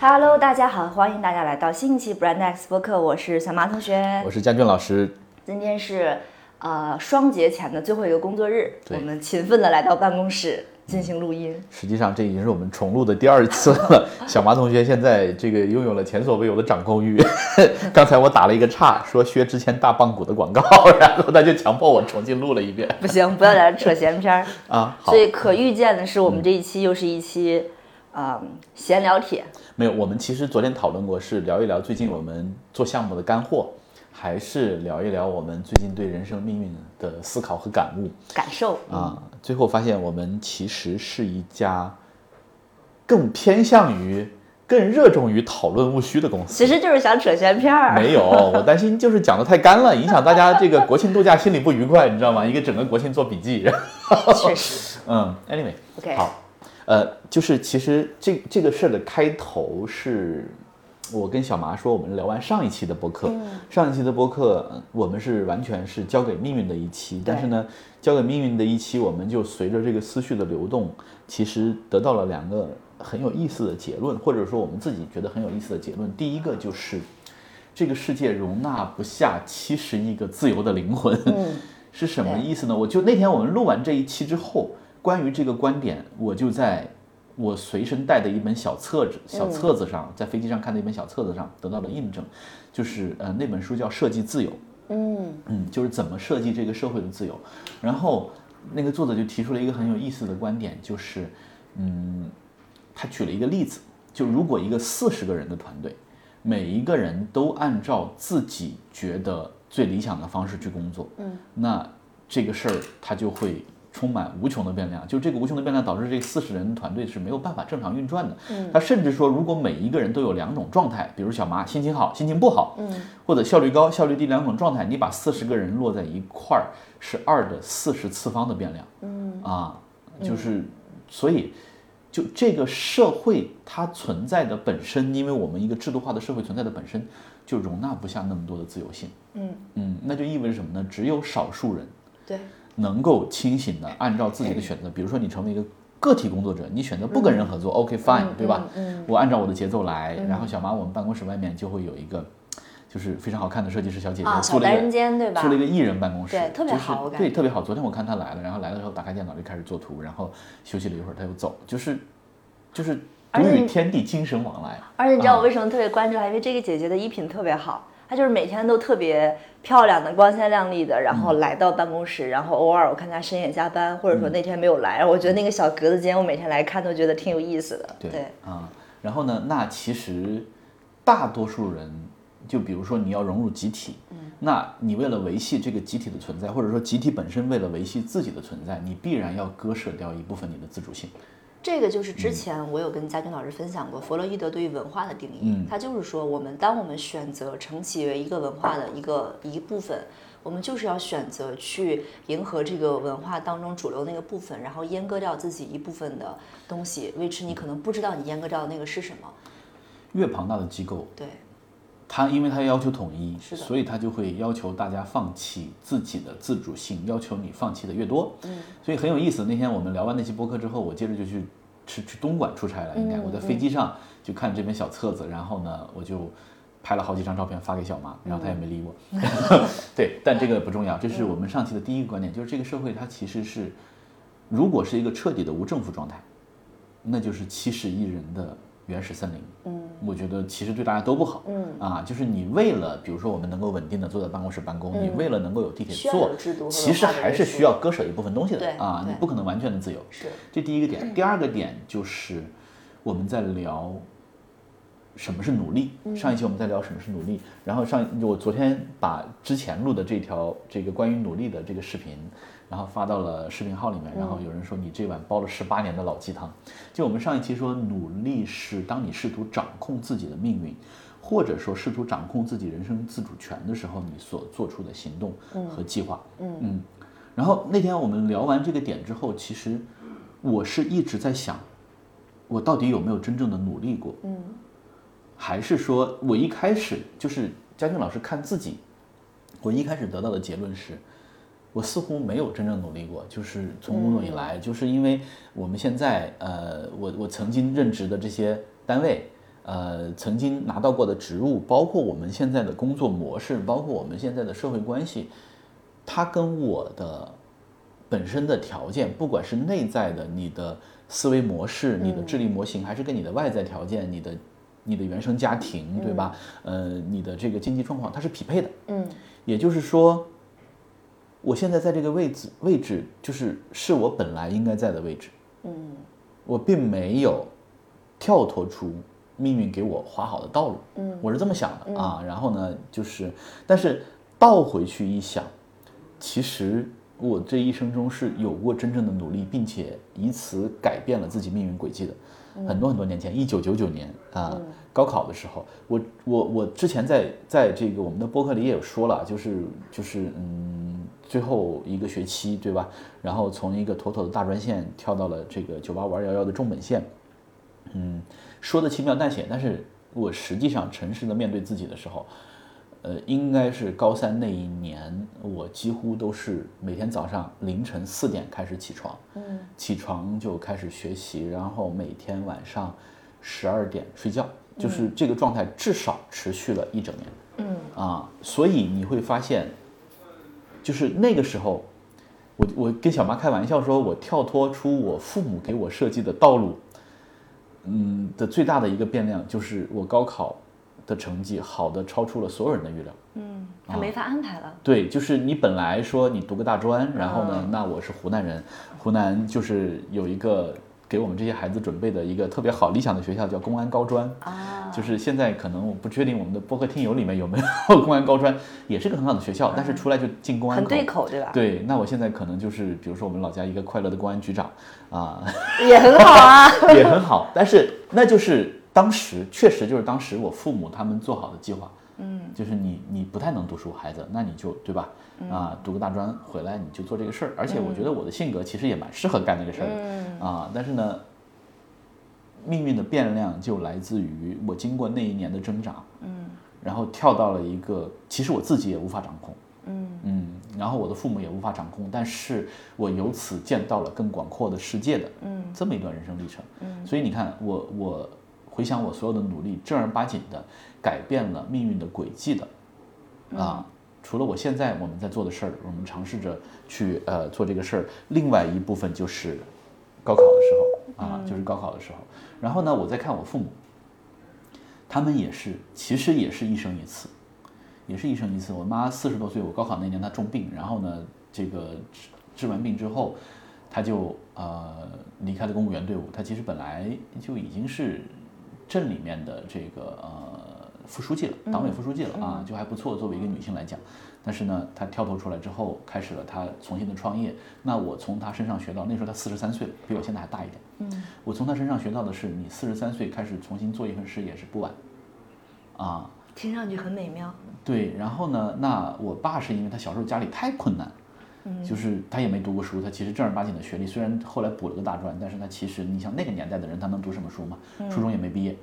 Hello，大家好，欢迎大家来到新一期 Brand X 播客，我是小马同学。我。是佳俊老师，今天是呃双节前的最后一个工作日，我们勤奋的来到办公室进行录音。实际上这已经是我们重录的第二次了。小马同学现在这个拥有了前所未有的掌控欲。刚才我打了一个岔，说薛之谦大棒骨的广告，然后他就强迫我重新录了一遍不行，不要在这扯闲篇儿。啊。好所，以可预见的是，我们这一期又是一期，嗯，闲聊帖。没有，我们其实昨天讨论过，是聊一聊最近我们做项目的干货，还是聊一聊我们最近对人生命运的思考和感悟。感受啊，最后发现我们其实是一家更偏向于、更热衷于讨论务虚的公司其。实就是想扯闲篇儿。没有，我担心就是讲的太干了，影响大家这个国庆度假心里不愉快，你知道吗？一个整个国庆做笔记。确实 嗯，anyway，，OK，好，呃，就是其实这这个事儿的开头是。我跟小麻说，我们聊完上一期的播客，上一期的播客呃我们是完全是交给命运的一期，但是呢，交给命运的一期，我们就随着这个思绪的流动，其实得到了两个很有意思的结论，或者说我们自己觉得很有意思的结论。第一个就是，这个世界容纳不下七十亿个自由的灵魂，是什么意思呢？我就那天我们录完这一期之后，关于这个观点，我就在我随身带的一本小册子小册子上，在飞机上看的一本小册子上得到了印证，就是呃那本书叫《设计自由》。嗯嗯，就是怎么设计这个社会的自由。然后那个作者就提出了一个很有意思的观点，就是，嗯，他举了一个例子，就如果一个四十个人的团队，每一个人都按照自己觉得最理想的方式去工作，嗯，那这个事儿他就会。充满无穷的变量，就这个无穷的变量导致这四十人团队是没有办法正常运转的。嗯，他甚至说，如果每一个人都有两种状态，比如小麻心情好、心情不好，嗯，或者效率高、效率低两种状态，你把四十个人落在一块儿，是二的四十次方的变量。嗯啊，就是所以就这个社会它存在的本身，因为我们一个制度化的社会存在的本身就容纳不下那么多的自由性。嗯嗯，那就意味着什么呢？只有少数人对，能够清醒的按照自己的选择，比如说你成为一个个体工作者，你选择不跟人合作、o k fine，、对吧？嗯我按照我的节奏来，然后小马我们办公室外面就会有一个。就是非常好看的设计师小姐姐，啊租了一个小单人间对吧租了一个艺人办公室，对特别就是好对，特别好。昨天我看她来了，然后来了之后打开电脑就开始做图，然后休息了一会儿，她又走，就是就是独而与天地精神往来。而且你知道我啊为什么特别关注她？因为这个姐姐的衣品特别好，她就是每天都特别漂亮的、光鲜亮丽的，然嗯后来到办公室，然后偶尔我看她深夜加班，或者说那天没有来，我觉得那个小格子间，我每天来看都觉得挺有意思的。对对，啊，然后呢，那其实大多数人，就比如说你要融入集体，嗯那你为了维系这个集体的存在，或者说集体本身为了维系自己的存在，你必然要割舍掉一部分你的自主性。这个就是嗯。之前我有跟嘉军老师分享过弗洛伊德对于文化的定义，嗯。他就是说，我们当我们选择承袭为一个文化的一个一部分，我们就是要选择去迎合这个文化当中主流那个部分，然后阉割掉自己一部分的东西，which 你可能不知道你阉割掉的那个是什么。越庞大的机构，对，它因为他要求统一，所以他就会要求大家放弃自己的自主性，要求你放弃的越多。嗯，所以很有意思。那天我们聊完那期播客之后，我接着就去去去东莞出差了，应该、我在飞机上就看这本小册子，然后呢，我就拍了好几张照片发给小妈，然后她也没理我。对，但这个不重要，这是我们上期的第一个观点，就是这个社会它其实是，如果是一个彻底的无政府状态，那就是七十亿人的原始森林。嗯，我觉得其实对大家都不好。嗯。啊，就是你为了，比如说我们能够稳定的坐在办公室办公，你为了能够有地铁坐其实还是需要割舍一部分东西的啊，你不可能完全的自由。是。这第一个点，第二个点就是我们在聊什么是努力。上一期我们在聊什么是努力，然后上我昨天把之前录的这条这个关于努力的这个视频，然后发到了视频号里面，然后有人说你这碗煲了十八年的老鸡汤。就我们上一期说，努力是当你试图掌控自己的命运。或者说试图掌控自己人生自主权的时候，你所做出的行动和计划，嗯然后那天我们聊完这个点之后，其实我是一直在想，我到底有没有真正的努力过？嗯，还是说我一开始就是嘉俊老师看自己，我一开始得到的结论是，我似乎没有真正努力过，就是从工作以来，就是因为我们现在，呃，我我曾经任职的这些单位，呃，曾经拿到过的职务，包括我们现在的工作模式，包括我们现在的社会关系，它跟我的本身的条件，不管是内在的你的思维模式、你的智力模型，还是跟你的外在条件、你的你的原生家庭，对吧？呃，你的这个经济状况，它是匹配的。嗯，也就是说，我现在在这个位置位置，就是是我本来应该在的位置。嗯，我并没有跳脱出命运给我划好的道路。嗯，我是这么想的啊。然后呢，就是，但是倒回去一想，其实我这一生中是有过真正的努力，并且以此改变了自己命运轨迹的。很多很多年前，一九九九年啊，高考的时候，我我我之前在在这个我们的播客里也有说了，就是就是嗯，最后一个学期对吧？然后从一个妥妥的大专线跳到了这个九八五二幺幺的重本线，嗯，说的轻描淡写，但是我实际上诚实的面对自己的时候，呃，应该是高三那一年，我几乎都是每天早上凌晨四点开始起床，嗯，起床就开始学习，然后每天晚上十二点睡觉，就是这个状态至少持续了一整年，嗯。啊，所以你会发现，就是那个时候，我我跟小妈开玩笑说，我跳脱出我父母给我设计的道路，嗯的最大的一个变量就是我高考的成绩好的超出了所有人的预料。嗯，他没法安排了。对，就是你本来说你读个大专，然后呢，那我是湖南人，湖南就是有一个给我们这些孩子准备的一个特别好理想的学校，叫公安高专。啊，就是现在可能我不确定我们的播客听友里面有没有公安高专，也是个很好的学校，但是出来就进公安很。对口，对吧？对，那我现在可能就是，比如说我们老家一个快乐的公安局长，啊，也很好啊。也很好，但是那就是当时确实就是当时我父母他们做好的计划，嗯，就是你你不太能读书，孩子，那你就对吧？啊，读个大专回来你就做这个事儿，而且我觉得我的性格其实也蛮适合干这个事儿的，嗯。啊，但是呢，命运的变量就来自于我经过那一年的挣扎，嗯。然后跳到了一个其实我自己也无法掌控，嗯。嗯，然后我的父母也无法掌控，但是我由此见到了更广阔的世界的嗯。这么一段人生历程。嗯。所以你看，我我回想我所有的努力，正儿八经的改变了命运的轨迹的，啊，除了我现在我们在做的事儿，我们尝试着去呃做这个事儿，另外一部分就是高考的时候啊，就是高考的时候。然后呢，我再看我父母，他们也是，其实也是一生一次，也是一生一次。我妈四十多岁，我高考那年她重病，然后呢，这个治治完病之后，她就呃离开了公务员队伍。她其实本来就已经是镇里面的这个呃副书记了，党委副书记了啊，就还不错。作为一个女性来讲，但是呢，她跳脱出来之后，开始了她重新的创业。那我从她身上学到，那时候她四十三岁了，比我现在还大一点。嗯我从她身上学到的是，你四十三岁开始重新做一份事业是不晚，啊，听上去很美妙。对。然后呢，那我爸是因为他小时候家里太困难，嗯就是他也没读过书，他其实正儿八经的学历，虽然后来补了个大专，但是他其实你像那个年代的人，他能读什么书吗？初中也没毕业，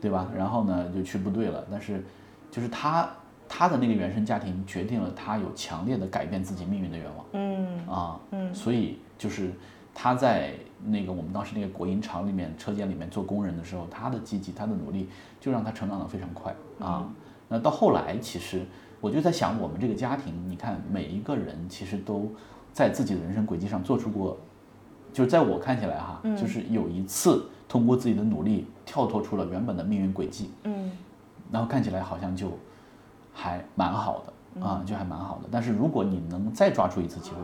对吧？然后呢，就去部队了，但是就是他他的那个原生家庭决定了他有强烈的改变自己命运的愿望。嗯啊，嗯所以就是他在那个我们当时那个国营厂里面车间里面做工人的时候，他的积极，他的努力，就让他成长得非常快啊。那到后来，其实我就在想，我们这个家庭，你看每一个人其实都在自己的人生轨迹上做出过，就是在我看起来哈，就是有一次通过自己的努力跳脱出了原本的命运轨迹，嗯。然后看起来好像就还蛮好的啊，就还蛮好的。但是如果你能再抓住一次机会，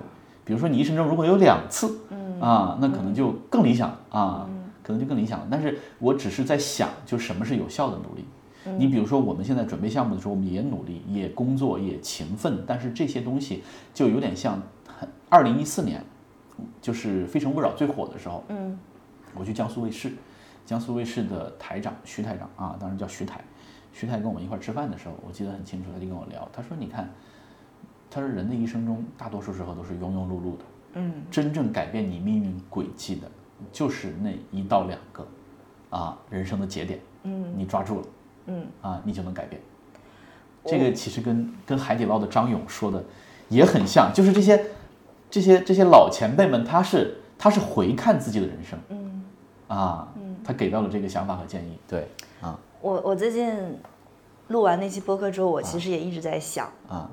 比如说你一生中如果有两次，嗯。啊，那可能就更理想啊，可能就更理想了。但是我只是在想，就什么是有效的努力。你比如说我们现在准备项目的时候，我们也努力，也工作，也勤奋，但是这些东西就有点像二零一四年，就是《非诚勿扰》最火的时候，嗯我去江苏卫视，江苏卫视的台长徐台长啊，当时叫徐台，徐台跟我们一块儿吃饭的时候，我记得很清楚，他就跟我聊，他说：“你看，他说人的一生中大多数时候都是庸庸碌碌的，嗯。真正改变你命运轨迹的，就是那一到两个啊人生的节点，嗯。你抓住了嗯，啊，你就能改变。这个其实跟跟海底捞的张勇说的也很像，就是这些这些这些老前辈们，他是他是回看自己的人生，嗯，啊，他给到了这个想法和建议，对，啊。我我最近录完那期播客之后，我其实也一直在想，啊。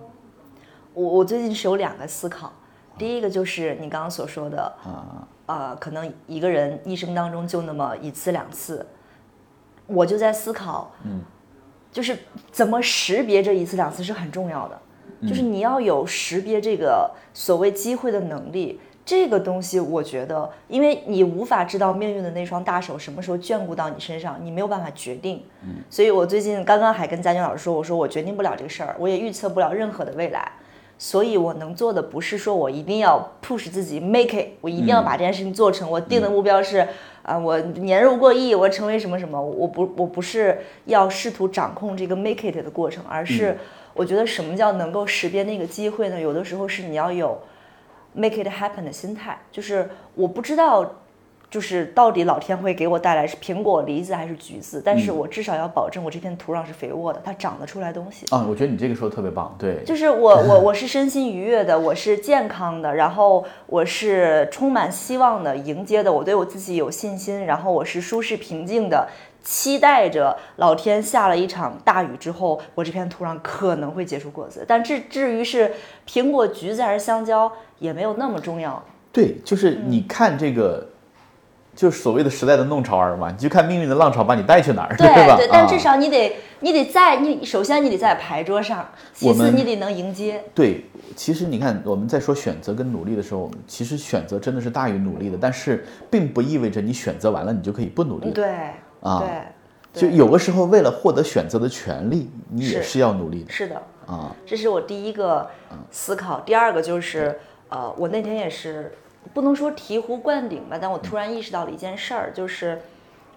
我我最近是有两个思考，第一个就是你刚刚所说的，啊。呃，可能一个人一生当中就那么一次两次，我就在思考，嗯，就是怎么识别这一次两次是很重要的，就是你要有识别这个所谓机会的能力。这个东西，我觉得，因为你无法知道命运的那双大手什么时候眷顾到你身上，你没有办法决定。嗯，所以我最近刚刚还跟佳俊老师说，我说我决定不了这个事儿，我也预测不了任何的未来。所以我能做的不是说我一定要 push 自己 make it，我一定要把这件事情做成。我定的目标是，啊、我年入过亿，我成为什么什么。我不，我不是要试图掌控这个 make it 的过程，而是我觉得什么叫能够识别那个机会呢？有的时候是你要有 make it happen 的心态，就是我不知道。就是到底老天会给我带来是苹果、梨子还是橘子？但是我至少要保证我这片土壤是肥沃的，它长得出来东西。啊，我觉得你这个说的特别棒，对，就是我 我我是身心愉悦的，我是健康的，然后我是充满希望的，迎接的，我对我自己有信心，然后我是舒适平静的，期待着老天下了一场大雨之后，我这片土壤可能会结出果子。但至至于是苹果、橘子还是香蕉，也没有那么重要。对，就是你看这个，就是所谓的时代的弄潮儿嘛，你就看命运的浪潮把你带去哪儿，对吧？对，但啊至少你得你得在你首先你得在牌桌上，其次你得能迎接。对，其实你看我们在说选择跟努力的时候，其实选择真的是大于努力的，但是并不意味着你选择完了你就可以不努力。对啊对，就有的时候为了获得选择的权利，你也是是要努力的是的。啊。这是我第一个思考。第二个就是，呃，我那天也是不能说醍醐灌顶吧，但我突然意识到了一件事儿，就是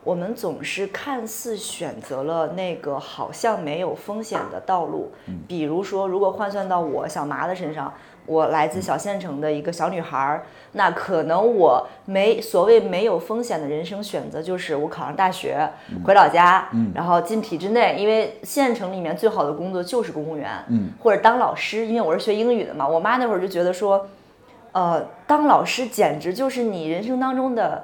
我们总是看似选择了那个好像没有风险的道路，比如说，如果换算到我小麻的身上。我来自小县城的一个小女孩儿，那可能我没所谓没有风险的人生选择，就是我考上大学，回老家，然后进体制内，因为县城里面最好的工作就是公务员，嗯或者当老师，因为我是学英语的嘛，我妈那会儿就觉得说，呃，当老师简直就是你人生当中的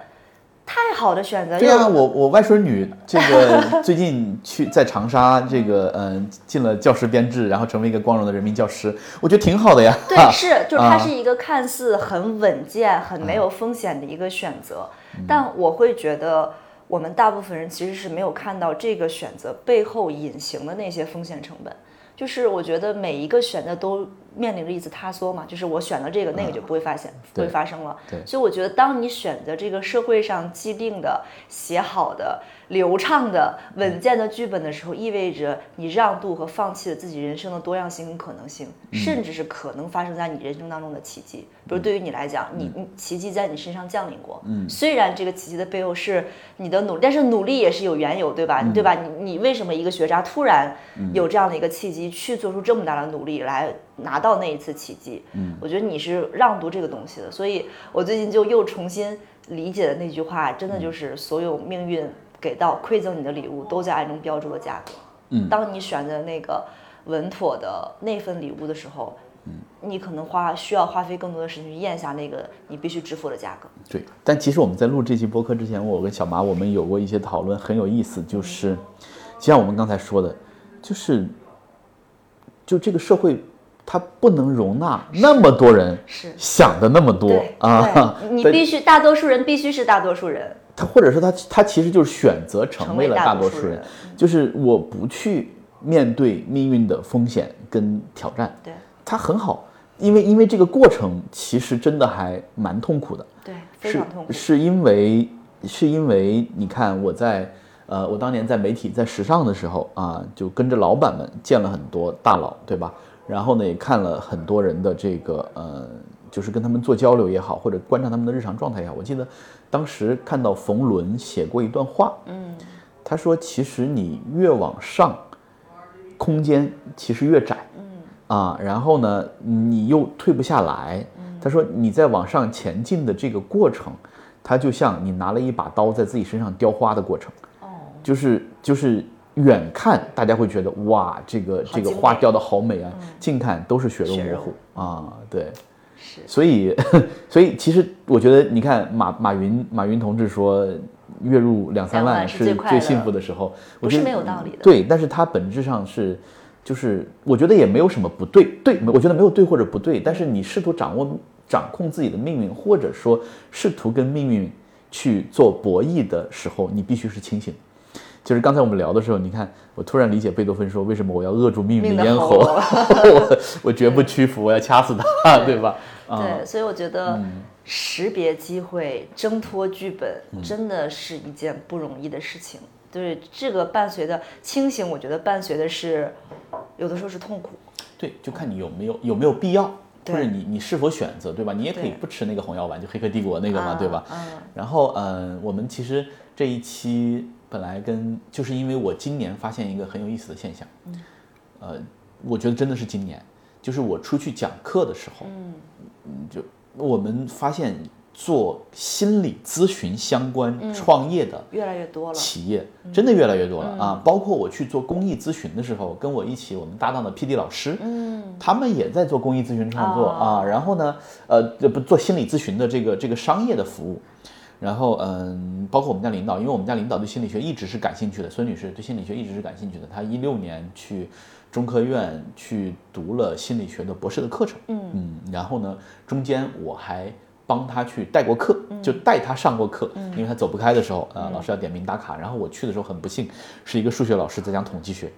太好的选择。对啊，我我外孙女这个 最近去在长沙这个嗯、进了教师编制，然后成为一个光荣的人民教师，我觉得挺好的呀。对，是，就是它啊是一个看似很稳健、很没有风险的一个选择，嗯但我会觉得我们大部分人其实是没有看到这个选择背后隐形的那些风险成本。就是我觉得每一个选择都面临着一次塌缩嘛，就是我选了这个，那个就不会发现，不会发生了。所以我觉得，当你选择这个社会上既定的、写好的、流畅的、稳健的剧本的时候，意味着你让渡和放弃了自己人生的多样性跟可能性，甚至是可能发生在你人生当中的奇迹。比如对于你来讲，你你奇迹在你身上降临过，嗯，虽然这个奇迹的背后是你的努力，但是努力也是有缘由，对吧？对吧？你你为什么一个学渣突然有这样的一个契机，去做出这么大的努力来拿到那一次奇迹？嗯，我觉得你是让渡这个东西的，所以我最近就又重新理解的那句话，真的就是所有命运给到馈赠你的礼物，都在暗中标注了价格。嗯当你选择那个稳妥的那份礼物的时候，嗯你可能花需要花费更多的时间去咽下那个你必须支付的价格。对，但其实我们在录这期播客之前，我跟小马我们有过一些讨论，很有意思。就是，就像我们刚才说的，就是，就这个社会，它不能容纳那么多人是想的那么多啊。你必须大多数人必须是大多数人，他或者说他他其实就是选择成成为为了大多数人就是我不去面对命运的风险跟挑战，对他很好，因为因为这个过程其实真的还蛮痛苦的。对，非是常痛苦。是因为是因为你看我在呃，我当年在媒体在时尚的时候啊，就跟着老板们见了很多大佬，对吧？然后呢，也看了很多人的这个呃，就是跟他们做交流也好，或者观察他们的日常状态也好。我记得当时看到冯仑写过一段话，嗯，他说其实你越往上，空间其实越窄，嗯。啊，然后呢，你又退不下来。他说你在往上前进的这个过程，它就像你拿了一把刀在自己身上雕花的过程，哦，就是就是远看大家会觉得哇，这个这个花雕的好美啊，近看都是血肉模糊啊，对，是所以，所以其实我觉得，你看马马云马云同志说，月入两三万万是最幸福的时候，我不是觉得没有道理的对，但是它本质上是，就是我觉得也没有什么不对，对，我觉得没有对或者不对，但是你试图掌握掌控自己的命运，或者说试图跟命运去做博弈的时候，你必须是清醒。就是刚才我们聊的时候，你看，我突然理解贝多芬说，为什么我要扼住命运的的咽喉，我我绝不屈服，我要掐死他，对吧？啊、对，所以我觉得识别机会、挣脱剧本，嗯真的是一件不容易的事情。对这个伴随的清醒，我觉得伴随的是有的时候是痛苦。对，就看你有没有有没有必要，或对者你你是否选择，对吧？你也可以不吃那个红药丸，就《黑客帝国》那个嘛，啊对吧？嗯然后，嗯，我们其实这一期本来跟就是因为我今年发现一个很有意思的现象，嗯，呃，我觉得真的是今年，就是我出去讲课的时候，嗯，就我们发现做心理咨询相关创业的越来越多了。企业真的越来越多了啊！包括我去做公益咨询的时候，跟我一起我们搭档的 PD 老师，嗯，他们也在做公益咨询创作啊。然后呢，呃，这不做心理咨询的这个这个商业的服务。然后嗯，包括我们家领导，因为我们家领导对心理学一直是感兴趣的，孙女士对心理学一直是感兴趣的。她一六年去中科院去读了心理学的博士的课程，嗯然后呢，中间我还帮他去带过课，就带他上过课，因为他走不开的时候，呃，老师要点名打卡。然后我去的时候很不幸，是一个数学老师在讲统计学，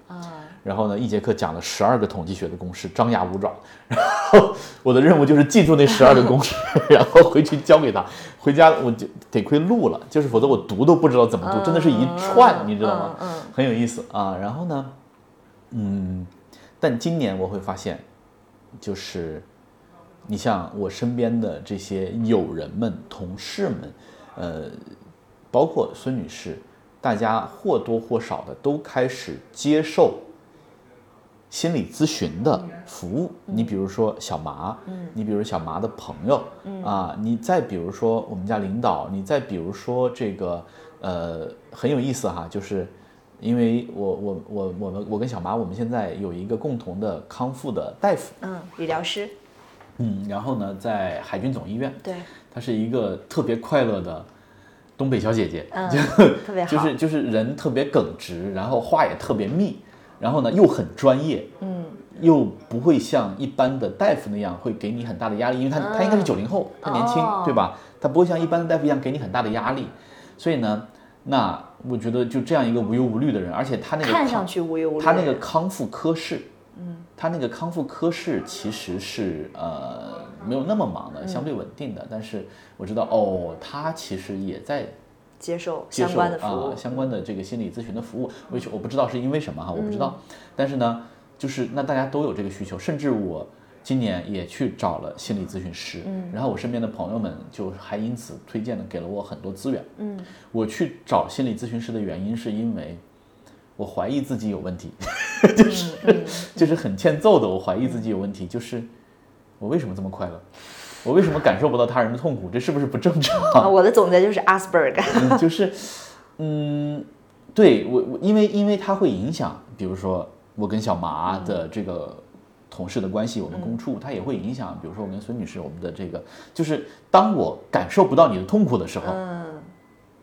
然后呢，一节课讲了十二个统计学的公式，张牙舞爪。然后我的任务就是记住那十二个公式，然后回去教给他。回家我就得亏录了，就是否则我读都不知道怎么读，真的是一串，你知道吗？很有意思啊。然后呢，嗯，但今年我会发现，就是你像我身边的这些友人们、同事们，呃，包括孙女士，大家或多或少的都开始接受心理咨询的服务。你比如说小麻，你比如小麻的朋友，啊，你再比如说我们家领导，你再比如说这个，呃，很有意思哈，就是因为我我我我们我跟小麻，我们现在有一个共同的康复的大夫，嗯，理疗师，嗯，然后呢，在海军总医院，对，她是一个特别快乐的东北小姐姐，嗯就特别好 就是就是人特别耿直，然后话也特别密，然后呢又很专业，嗯，又不会像一般的大夫那样会给你很大的压力，因为他他应该是九零后，她年轻，哦。对吧？她不会像一般的大夫一样给你很大的压力，所以呢，那我觉得就这样一个无忧无虑的人，而且她那个康看上去无忧无虑。他那个康复科室，嗯，他那个康复科室其实是呃没有那么忙的，相对稳定的。但是我知道哦，他其实也在接受相关的服务啊，相关的这个心理咨询的服务。我我不知道是因为什么哈，我不知道。但是呢，就是那大家都有这个需求，甚至我今年也去找了心理咨询师，嗯，然后我身边的朋友们就还因此推荐了给了我很多资源，嗯，我去找心理咨询师的原因是因为我怀疑自己有问题，就是、就是很欠揍的，我怀疑自己有问题，就是我为什么这么快乐？我为什么感受不到他人的痛苦？这是不是不正常？啊，我的总结就是 Asperg。嗯，就是，嗯，对我我因为因为它会影响，比如说我跟小麻的这个同事的关系，我们共处，它也会影响，比如说我跟孙女士我们的这个，就是当我感受不到你的痛苦的时候，嗯，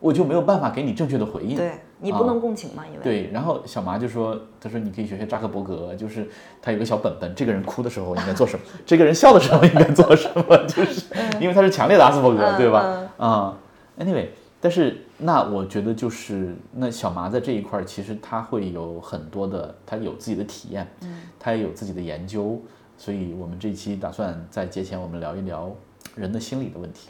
我就没有办法给你正确的回应。对你不能共情嘛，因为。对，然后小麻就说：“他说你可以学学扎克伯格，就是他有个小本本，这个人哭的时候应该做什么，这个人笑的时候应该做什么，就是因为他是强烈的阿斯伯格，对吧？啊、a n y w a y 但是那我觉得就是那小麻在这一块儿，其实他会有很多的，他有自己的体验，他也有自己的研究，所以我们这一期打算在节前我们聊一聊人的心理的问题。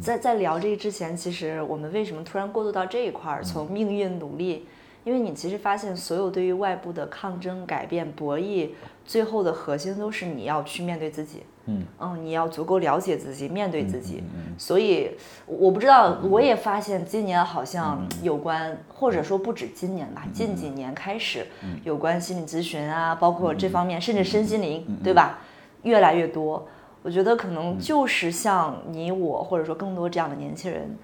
在在聊这个之前，其实我们为什么突然过渡到这一块儿，从命运努力？因为你其实发现，所有对于外部的抗争、改变、博弈，最后的核心都是你要去面对自己。嗯你要足够了解自己，面对自己。所以我不知道，我也发现今年好像有关，或者说不止今年吧，近几年开始有关心理咨询啊，包括这方面，甚至身心灵，对吧？越来越多。我觉得可能就是像你我，或者说更多这样的年轻人，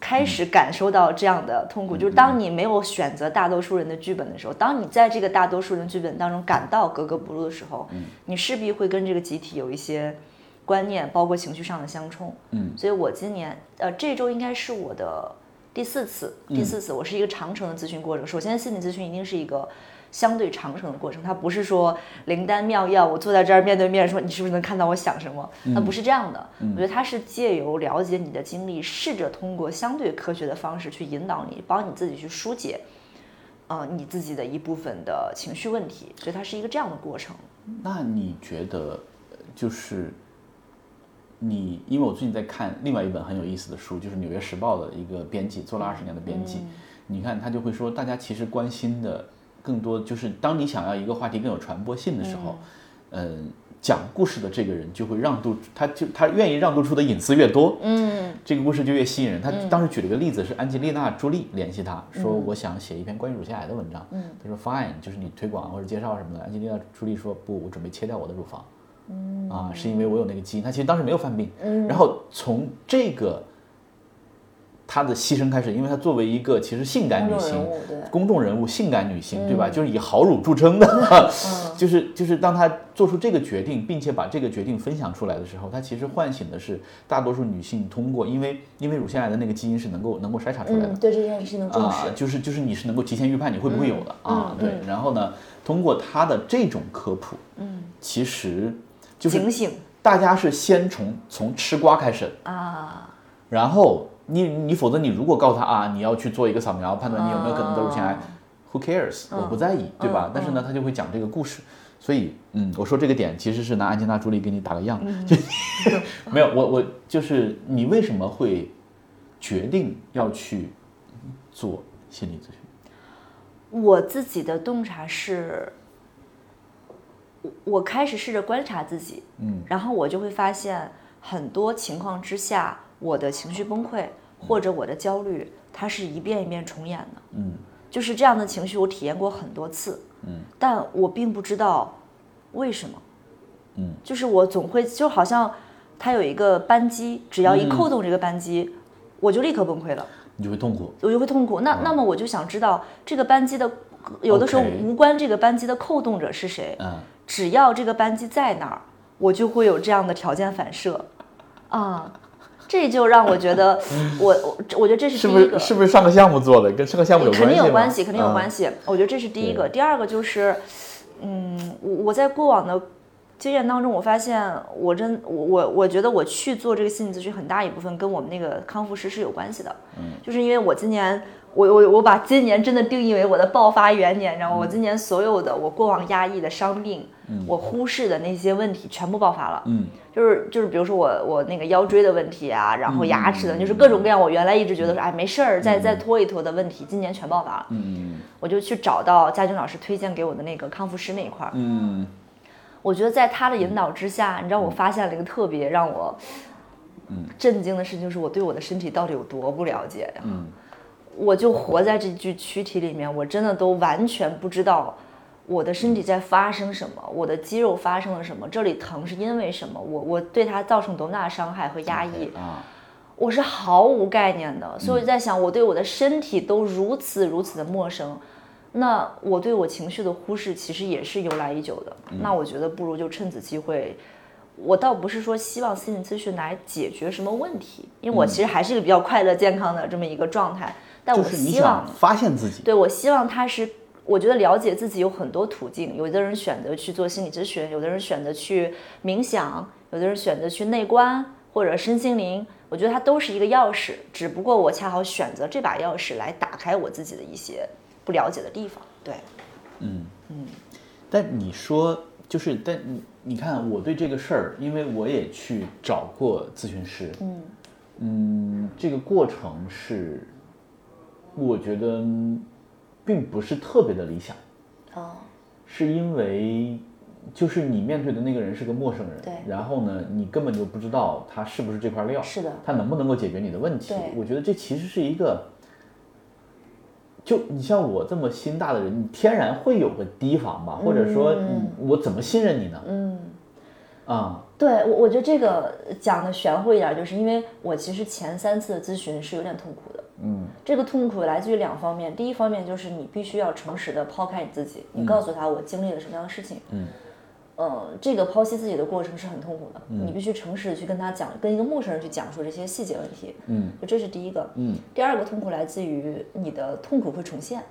开始感受到这样的痛苦，就是当你没有选择大多数人的剧本的时候，当你在这个大多数人剧本当中感到格格不入的时候，你势必会跟这个集体有一些。观念，包括情绪上的相冲。嗯，所以我今年呃这周应该是我的第四次，第四嗯次我是一个长程的咨询过程。首先，心理咨询一定是一个相对长程的过程，它不是说灵丹妙药，我坐在这儿面对面说你是不是能看到我想什么？它不是这样的。我觉得它是借由了解你的经历，试着通过相对科学的方式去引导你，帮你自己去疏解。呃，你自己的一部分的情绪问题，所以它是一个这样的过程。那你觉得，呃就是你，因为我最近在看另外一本很有意思的书，就是《纽约时报》的一个编辑，做了二十年的编辑。你看他就会说，大家其实关心的更多就是，当你想要一个话题更有传播性的时候，嗯、讲故事的这个人就会让渡，他就他愿意让渡出的隐私越多，嗯这个故事就越吸引人。他当时举了个例子，是安吉丽娜·朱莉联系他说，我想写一篇关于乳腺癌的文章。嗯他说 fine，就是你推广或者介绍什么的。安吉丽娜·朱莉说不，我准备切掉我的乳房。嗯啊，是因为我有那个基因。他其实当时没有犯病。嗯然后从这个他的牺牲开始，因为她作为一个其实性感女性公众人物性感女性，对吧？就是以好乳著称的，就是就是当她做出这个决定，并且把这个决定分享出来的时候，她其实唤醒的是大多数女性通过，因为因为乳腺癌的那个基因是能够能够筛查出来的。嗯，，对这件事情的重啊视，，就是就是你是能够提前预判你会不会有的、啊，对。然后呢，通过她的这种科普，嗯，其实就是警醒。大家是先从从吃瓜开始，啊，然后你你否则你如果告诉他啊，你要去做一个扫描，判断你有没有可能得乳腺癌、w h o cares？我不在意，对吧？但是呢，他就会讲这个故事。所以，嗯，我说这个点其实是拿安吉娜·朱莉给你打个样，就没有我我就是你为什么会决定要去做心理咨询？我自己的洞察是，我我开始试着观察自己，嗯，然后我就会发现，很多情况之下，我的情绪崩溃或者我的焦虑，它是一遍一遍重演的，嗯，就是这样的情绪，我体验过很多次，嗯，但我并不知道为什么，嗯，就是我总会就好像它有一个扳机，只要一扣动这个扳机，我就立刻崩溃了。你就会痛苦。我就会痛苦。那那么我就想知道这个扳机的，有的时候无关这个扳机的扣动者是谁，嗯，只要这个扳机在那儿，我就会有这样的条件反射，啊，这就让我觉得 我我我觉得这是是第一个，不是是不是上个项目做的？跟上个项目有关系肯定有关系，肯定有关系。系。我觉得这是第一个，第二个就是，嗯，我我在过往的经验当中，我发现我真我我我觉得我去做这个心理咨询，很大一部分跟我们那个康复师是有关系的。嗯，就是因为我今年。我我我把今年真的定义为我的爆发元年，然后我今年所有的我过往压抑的伤病，我忽视的那些问题全部爆发了。嗯，就是就是比如说我我那个腰椎的问题啊，然后牙齿的，就是各种各样我原来一直觉得说哎没事儿，再再拖一拖的问题，今年全爆发了。嗯。我就去找到佳军老师推荐给我的那个康复师那一块儿，嗯。我觉得在他的引导之下，你知道我发现了一个特别让我震惊的事情，就是我对我的身体到底有多不了解呀、嗯。我就活在这具躯体里面，我真的都完全不知道我的身体在发生什么，我的肌肉发生了什么，这里疼是因为什么，我我对它造成多大伤害和压抑，啊，我是毫无概念的，所以我在想，我对我的身体都如此如此的陌生，那我对我情绪的忽视其实也是由来已久的。那我觉得不如就趁此机会，我倒不是说希望心理咨询来解决什么问题，因为我其实还是一个比较快乐健康的这么一个状态，但我就是你希望想发现自己。对我希望它是，我觉得了解自己有很多途径，有的人选择去做心理咨询，有的人选择去冥想，有的人选择去内观或者身心灵，我觉得它都是一个钥匙，只不过我恰好选择这把钥匙来打开我自己的一些不了解的地方。对，嗯。嗯。但你说就是，但你你看，我对这个事儿，因为我也去找过咨询师，嗯。嗯，这个过程是，我觉得嗯并不是特别的理想，哦，是因为就是你面对的那个人是个陌生人，对然后呢，你根本就不知道他是不是这块料，是的他能不能够解决你的问题对。我觉得这其实是一个，就你像我这么心大的人，你天然会有个提防吧，或者说，嗯，我怎么信任你呢？嗯。啊，对我，我觉得这个讲的玄乎一点，就是因为我其实前三次的咨询是有点痛苦的。嗯，这个痛苦来自于两方面，第一方面就是你必须要诚实的抛开你自己，你告诉他我经历了什么样的事情。嗯，呃，这个剖析自己的过程是很痛苦的，你必须诚实的去跟他讲，跟一个陌生人去讲述这些细节问题，嗯，就这是第一个，嗯，第二个痛苦来自于你的痛苦会重现。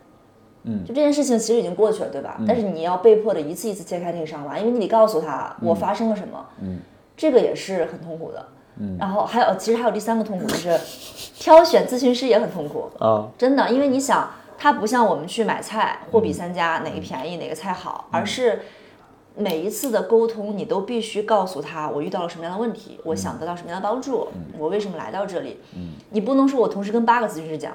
嗯就这件事情其实已经过去了，对吧？但是你要被迫的一次一次揭开那个伤疤，因为你得告诉他我发生了什么。嗯，这个也是很痛苦的。嗯，然后还有，其实还有第三个痛苦就是 挑选咨询师也很痛苦。啊，真的，因为你想，它不像我们去买菜，货比三家，哪个便宜哪个菜好，而是每一次的沟通，你都必须告诉他我遇到了什么样的问题，我想得到什么样的帮助，我为什么来到这里。嗯你不能说我同时跟八个咨询师讲，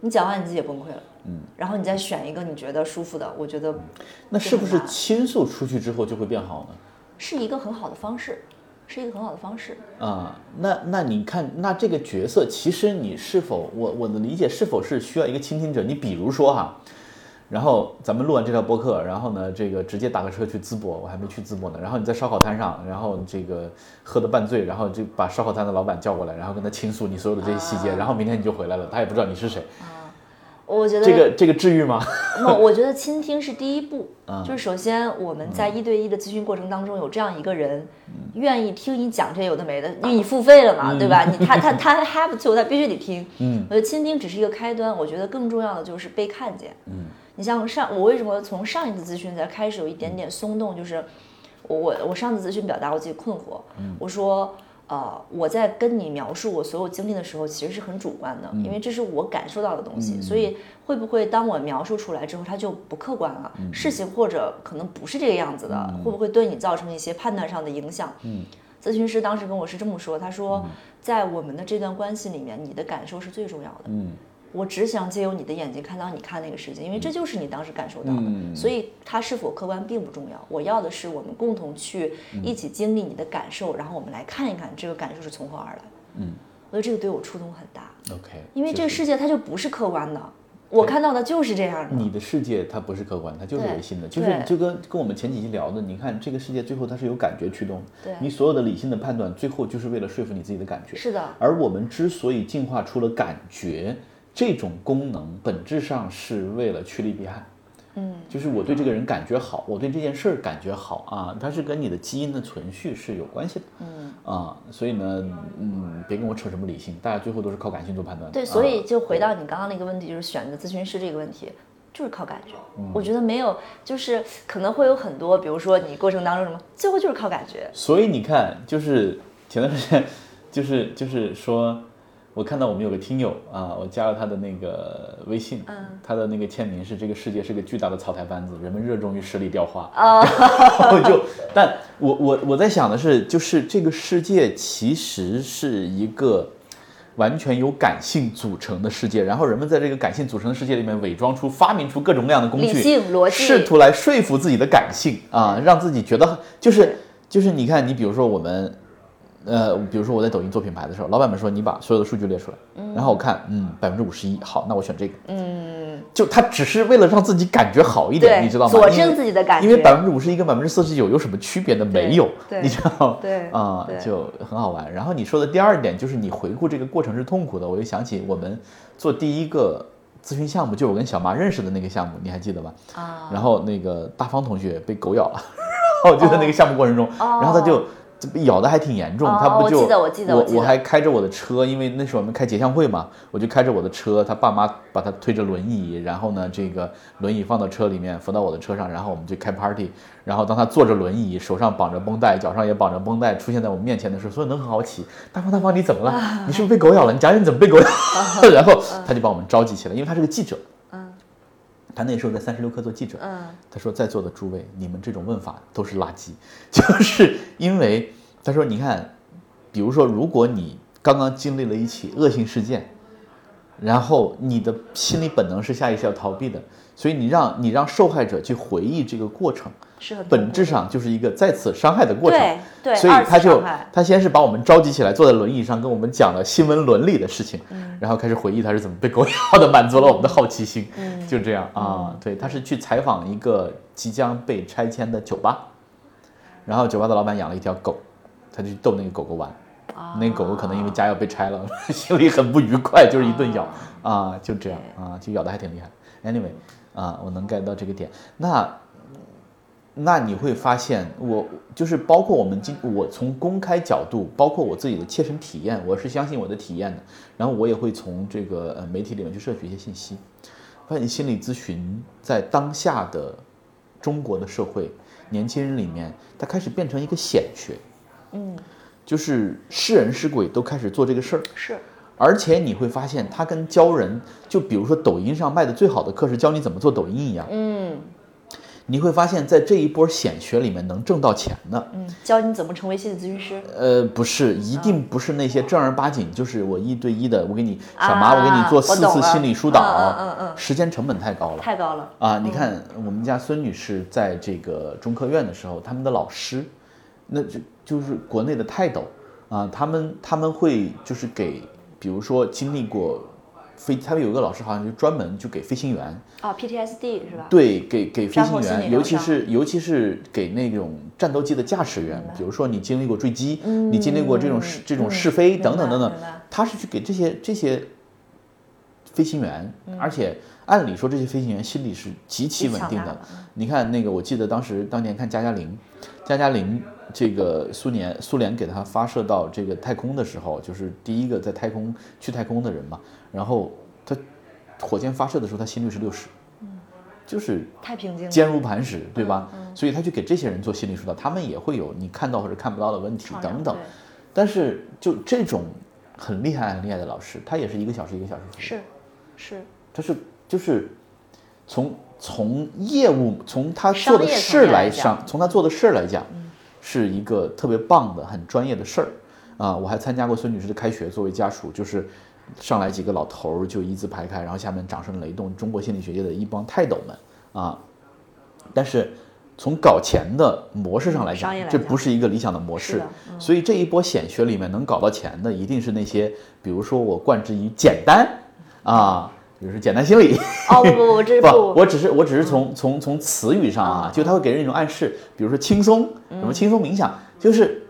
你讲完你自己也崩溃了。嗯然后你再选一个你觉得舒服的，我觉得那是不是倾诉出去之后就会变好呢？是一个很好的方式，是一个很好的方式。啊，那那你看，那这个角色其实你是否我我的理解是否是需要一个倾听者？你比如说哈，然后咱们录完这条播客，然后呢，这个直接打个车去淄博，我还没去淄博呢。然后你在烧烤摊上，然后这个喝的半醉，然后就把烧烤摊的老板叫过来，然后跟他倾诉你所有的这些细节，然后明天你就回来了，他也不知道你是谁。我觉得这个这个治愈吗？那我觉得倾听是第一步，就是首先我们在一对一的咨询过程当中有这样一个人，愿意听你讲这有的没的，因为你付费了嘛，对吧？你他 他他 have to，他必须得听。嗯，我觉得倾听只是一个开端，我觉得更重要的就是被看见。嗯，你像上我为什么从上一次咨询才开始有一点点松动，就是我我我上次咨询表达我自己困惑，我说。呃，我在跟你描述我所有经历的时候，其实是很主观的，因为这是我感受到的东西，所以会不会当我描述出来之后，它就不客观了？事情或者可能不是这个样子的，会不会对你造成一些判断上的影响？嗯，咨询师当时跟我是这么说，他说，在我们的这段关系里面，你的感受是最重要的。嗯。我只想借由你的眼睛看到你看那个世界，因为这就是你当时感受到的，所以它是否客观并不重要。我要的是我们共同去一起经历你的感受，然后我们来看一看这个感受是从何而来。嗯，我觉得这个对我触动很大。OK，因为这个世界它就不是客观的，我看到的就是这样的。你的世界它不是客观，它就是唯心的，就是对就跟跟我们前几期聊的，你看这个世界最后它是由感觉驱动，对你所有的理性的判断，最后就是为了说服你自己的感觉。是的而我们之所以进化出了感觉这种功能，本质上是为了趋利避害。嗯，就是我对这个人感觉好，我对这件事儿感觉好啊，它是跟你的基因的存续是有关系的。嗯啊，所以呢，嗯，别跟我扯什么理性，大家最后都是靠感性做判断的。对，啊所以就回到你刚刚那个问题，就是选择咨询师这个问题，就是靠感觉。嗯我觉得没有，就是可能会有很多，比如说你过程当中什么，最后就是靠感觉。所以你看，就是前段时间，就是就是说，我看到我们有个听友啊，我加了他的那个微信，嗯他的那个签名是“这个世界是个巨大的草台班子，人们热衷于十里雕花”。啊我就，但我我我在想的是，就是这个世界其实是一个完全由感性组成的世界，然后人们在这个感性组成的世界里面伪装出、发明出各种各样的工具，试图来说服自己的感性啊，让自己觉得就是就是你看，你比如说我们。呃，比如说我在抖音做品牌的时候，老板们说你把所有的数据列出来，嗯然后我看，嗯，百分之五十一，好，那我选这个，嗯，就他只是为了让自己感觉好一点，你知道吗？佐证自己的感觉因为百分之五十一跟百分之四十九有什么区别呢？没有，你知道？对啊、对就很好玩。然后你说的第二点就是你回顾这个过程是痛苦的，我就想起我们做第一个咨询项目，就我跟小妈认识的那个项目，你还记得吧？啊，然后那个大方同学被狗咬了，然后就在那个项目过程中，然后他就。这被咬的还挺严重，哦他不就我记得我记得我我记得还开着我的车，因为那时候我们开节相会嘛，我就开着我的车，他爸妈把他推着轮椅，然后呢，这个轮椅放到车里面，扶到我的车上，然后我们就开 party。然后当他坐着轮椅，手上绑着绷带，脚上也绑着绷带，出现在我们面前的时候，所有人都很好奇，大方大方你怎么了？你是不是被狗咬了？你讲你怎么被狗咬？然后他就把我们召集起来，因为他是个记者。嗯他那时候在三十六氪做记者，嗯。他说在座的诸位，你们这种问法都是垃圾，就是因为他说你看，比如说如果你刚刚经历了一起恶性事件，然后你的心理本能是下意识要逃避的，所以你让你让受害者去回忆这个过程，是很本质上就是一个再次伤害的过程。对对所以他就他先是把我们召集起来，坐在轮椅上跟我们讲了新闻伦理的事情，嗯然后开始回忆他是怎么被狗咬的，满足了我们的好奇心。就这样啊，对，他是去采访一个即将被拆迁的酒吧，然后酒吧的老板养了一条狗，他就去逗那个狗狗玩。那狗狗可能因为家要被拆了，心里很不愉快，就是一顿咬啊，就这样啊，就咬的还挺厉害。Anyway，啊，我能 get 到这个点。那那你会发现，我就是包括我们今我从公开角度，包括我自己的切身体验，我是相信我的体验的。然后我也会从这个呃媒体里面去摄取一些信息，发现心理咨询在当下的中国的社会年轻人里面，它开始变成一个显学，嗯，就是是人是鬼都开始做这个事儿。是而且你会发现，它跟教人，就比如说抖音上卖的最好的课是教你怎么做抖音一样。嗯你会发现在这一波显学里面能挣到钱的，嗯，教你怎么成为心理咨询师。呃，不是，一定不是那些正儿八经，就是我一对一的，我给你小麻，我给你做四次心理疏导，嗯嗯嗯嗯时间成本太高了。太高了，啊，你看我们家孙女士在这个中科院的时候，他们的老师，那就就是国内的泰斗啊，他们他们会就是给，比如说经历过飞，他们有一个老师好像就专门就给飞行员，哦，PTSD 是吧？对，给给飞行员，尤其是尤其是给那种战斗机的驾驶员，比如说你经历过坠机，你经历过这种是这种嗯试飞等等等等他是去给这些这些飞行员，嗯而且按理说这些飞行员心理是极其稳定的。你看那个，我记得当时当年看加加林，加加林这个苏联苏联给他发射到这个太空的时候，就是第一个在太空去太空的人嘛，然后他火箭发射的时候，他心率是六十，就是太平静了，坚如磐石，对吧？嗯所以他去给这些人做心理疏导，他们也会有你看到或者看不到的问题等等。但是就这种很厉害很厉害的老师，他也是一个小时一个小时是是他是就是从从业务从他做的事面来上，从他做的事儿来讲，是一个特别棒的、很专业的事儿啊！我还参加过孙女士的开学，作为家属，就是上来几个老头儿就一字排开，然后下面掌声雷动，中国心理学界的一帮泰斗们啊！但是从搞钱的模式上来讲这不是一个理想的模式。嗯所以这一波显学里面能搞到钱的，一定是那些，比如说我冠之于简单啊，比如说简单心理。哦不不不，这是不，我只是我只是从从从词语上啊，嗯就它会给人一种暗示，比如说轻松，什么轻松冥想，就是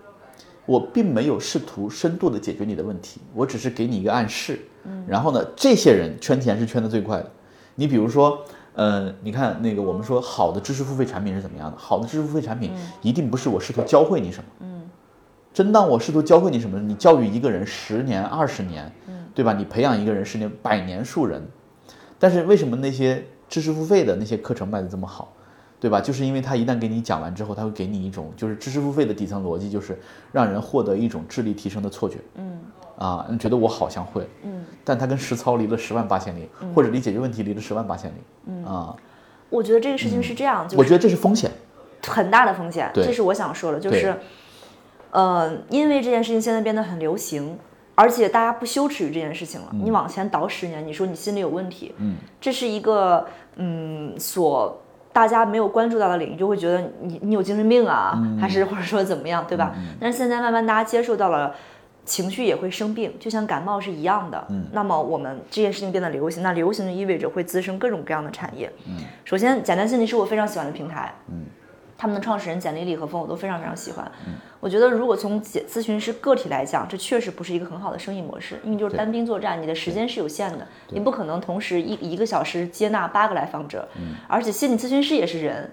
我并没有试图深度的解决你的问题，我只是给你一个暗示。然后呢，这些人圈钱是圈的最快的。你比如说，呃，你看那个我们说好的知识付费产品是怎么样的？好的知识付费产品一定不是我试图教会你什么，嗯，真当我试图教会你什么，你教育一个人十年、二十年，对吧？你培养一个人十年、百年树人，但是为什么那些知识付费的那些课程卖的这么好，对吧？就是因为他一旦给你讲完之后，他会给你一种就是知识付费的底层逻辑，就是让人获得一种智力提升的错觉。嗯，啊，你觉得我好像会，嗯，但他跟实操离了十万八千里，或者离解决问题离了十万八千里。嗯。啊，我觉得这个事情是这样，就是我觉得这是风险。很大的风险，对。这是我想说的，就是，呃，因为这件事情现在变得很流行，而且大家不羞耻于这件事情了。你往前倒十年，你说你心里有问题，嗯，这是一个嗯所大家没有关注到的领域，就会觉得你你有精神病啊，嗯还是或者说怎么样，对吧？但是现在慢慢大家接受到了。情绪也会生病，就像感冒是一样的。嗯，那么我们这件事情变得流行，那流行就意味着会滋生各种各样的产业。嗯，首先，简单心理是我非常喜欢的平台。嗯，他们的创始人简历里和风我都非常非常喜欢。我觉得如果从咨咨询师个体来讲，这确实不是一个很好的生意模式，因为就是单兵作战，你的时间是有限的，你不可能同时一一个小时接纳八个来访者，而且心理咨询师也是人。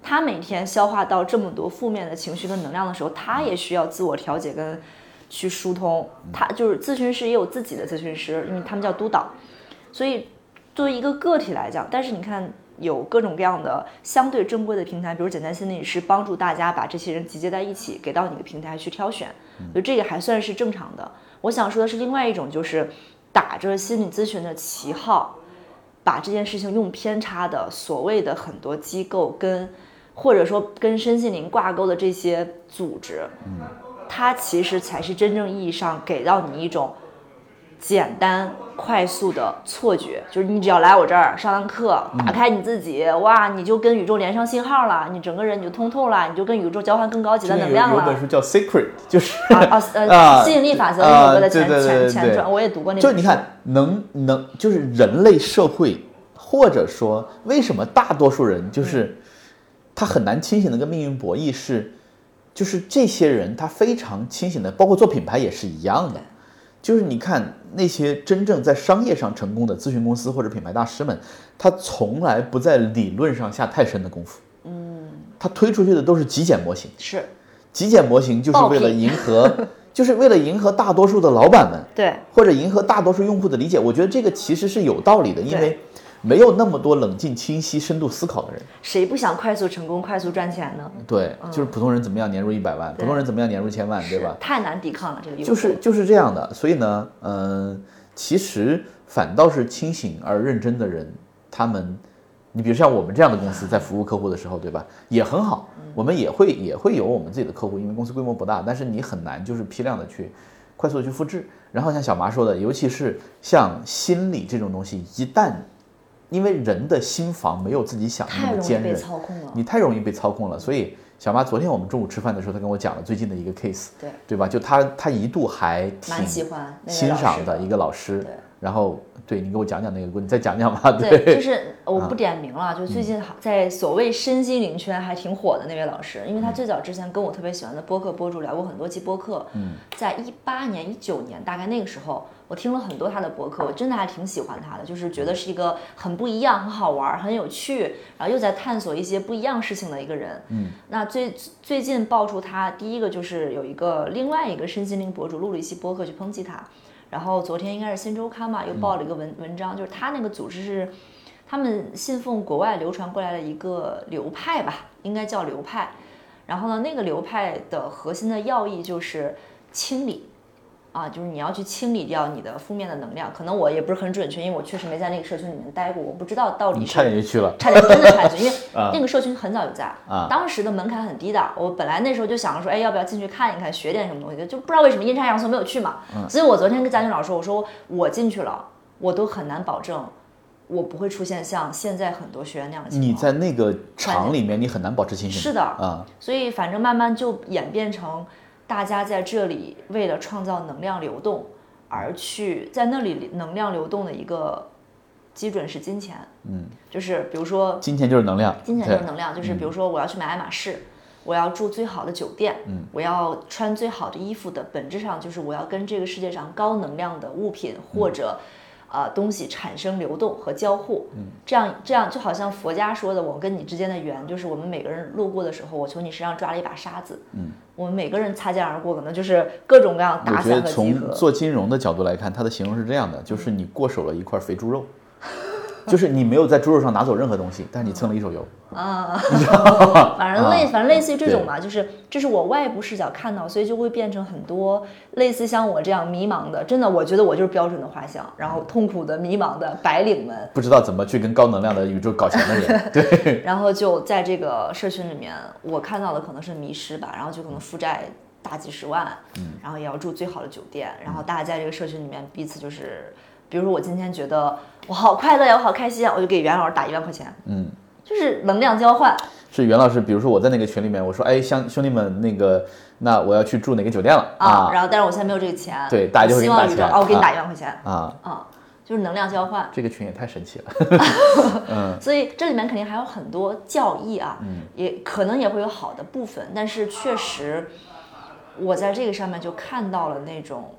他每天消化到这么多负面的情绪跟能量的时候，他也需要自我调节跟去疏通。他就是咨询师也有自己的咨询师，因为他们叫督导。所以作为一个个体来讲，但是你看有各种各样的相对正规的平台，比如简单心理师帮助大家把这些人集结在一起，给到你的平台去挑选，所以这个还算是正常的。我想说的是另外一种，就是打着心理咨询的旗号，把这件事情用偏差的所谓的很多机构跟或者说跟身心灵挂钩的这些组织，它其实才是真正意义上给到你一种简单快速的错觉，就是你只要来我这儿上完课，打开你自己，哇，你就跟宇宙连上信号了，你整个人你就通透了，你就跟宇宙交换更高级的能量了有本。书叫《Secret》，就是啊啊呃，啊吸引力法则啊有个的前前前传，我也读过那本书就你看，能能就是人类社会，或者说为什么大多数人就是他很难清醒的跟命运博弈是，就是这些人他非常清醒的，包括做品牌也是一样的。就是你看那些真正在商业上成功的咨询公司或者品牌大师们，他从来不在理论上下太深的功夫。嗯，他推出去的都是极简模型，是极简模型就是为了迎合，就是为了迎合大多数的老板们，对，或者迎合大多数用户的理解。我觉得这个其实是有道理的，因为没有那么多冷静、清晰、深度思考的人。谁不想快速成功、快速赚钱呢？对，就是普通人怎么样年入一百万，普通人怎么样年入千万，对吧？太难抵抗了这个诱惑。就是就是这样的，所以呢，嗯、其实反倒是清醒而认真的人，他们，你比如像我们这样的公司，在服务客户的时候，对吧，也很好，我们也会也会有我们自己的客户，因为公司规模不大，但是你很难就是批量的去快速的去复制。然后像小麻说的，尤其是像心理这种东西，一旦因为人的心房没有自己想的太容易被那么坚韧，操控了。你太容易被操控了。所以小妈昨天我们中午吃饭的时候，她跟我讲了最近的一个 case，对对吧？就她她一度还挺喜欢欣赏的一个老师对，然后对你给我讲讲那个故事，你再讲讲吧。对，就是我啊不点名了，就最近好在所谓身心灵圈还挺火的那位老师，因为他最早之前跟我特别喜欢的播客播主聊过很多期播客，嗯，在一八年、一九年大概那个时候，我听了很多他的播客，我真的还挺喜欢他的，就是觉得是一个很不一样、很好玩、很有趣，然后又在探索一些不一样事情的一个人。嗯，那最最近爆出他第一个就是有一个另外一个身心灵博主录了一期播客去抨击他。然后昨天应该是新周刊嘛，又报了一个文、文章，就是他那个组织是，他们信奉国外流传过来的一个流派吧，应该叫流派。然后呢，那个流派的核心的要义就是清理，啊，就是你要去清理掉你的负面的能量。可能我也不是很准确，因为我确实没在那个社群里面待过，我不知道到底是你差点就去了。差点真的差点去，因为 啊那个社群很早就在，啊当时的门槛很低的。我本来那时候就想着说，哎，要不要进去看一看，学点什么东西？就不知道为什么阴差阳错没有去嘛。嗯所以我昨天跟嘉俊老师说，我说我进去了，我都很难保证我不会出现像现在很多学员那样的情况。你在那个场里面，你很难保持清醒。是的啊，所以反正慢慢就演变成大家在这里为了创造能量流动而去在那里能量流动的一个基准是金钱。嗯，就是比如说金钱就是能量，金钱就是能量，就是比如说我要去买爱马仕，我要住最好的酒店，嗯我要穿最好的衣服的本质上就是我要跟这个世界上高能量的物品或者。呃，东西产生流动和交互，嗯，这样这样就好像佛家说的，我跟你之间的缘，就是我们每个人路过的时候，我从你身上抓了一把沙子，嗯，我们每个人擦肩而过，可能就是各种各样我打散和集觉得从，做金融的角度来看，它的形容是这样的，就是你过手了一块肥猪肉，就是你没有在猪肉上拿走任何东西，但是你蹭了一手油。啊。反正类、啊。反正类似于这种对。嘛，就是这是我外部视角看到，所以就会变成很多类似像我这样迷茫的，真的，我觉得我就是标准的画像，然后痛苦的、迷茫的白领们，不知道怎么去跟高能量的宇宙搞钱的人，对，然后就在这个社群里面，我看到的可能是迷失吧，然后就可能负债大几十万，嗯，然后也要住最好的酒店，然后大家在这个社群里面彼此就是，比如说我今天觉得我好快乐呀，我好开心啊，我就给袁老师打一万块钱，嗯，就是能量交换，是袁老师，比如说我在那个群里面，我说，哎，兄兄弟们，那个，那我要去住哪个酒店了？啊，然后但是我现在没有这个钱，对大家就会给你打钱希望宇宙哦，我给你啊。打一万块钱。啊，啊，就是能量交换。这个群也太神奇了。所以这里面肯定还有很多教义啊，嗯。也可能也会有好的部分，但是确实，我在这个上面就看到了那种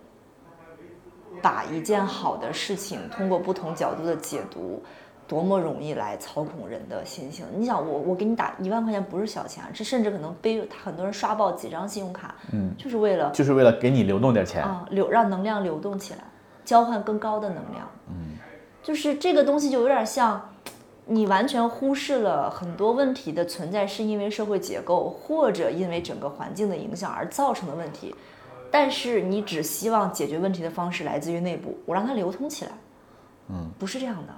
把一件好的事情通过不同角度的解读。多么容易来操控人的心性！你想，我我给你打一万块钱不是小钱，这甚至可能背很多人刷爆几张信用卡，嗯，就是为了就是为了给你流动点钱。啊，流让能量流动起来，交换更高的能量。嗯，就是这个东西就有点像，你完全忽视了很多问题的存在是因为社会结构或者因为整个环境的影响而造成的问题，但是你只希望解决问题的方式来自于内部，我让它流通起来。嗯，不是这样的。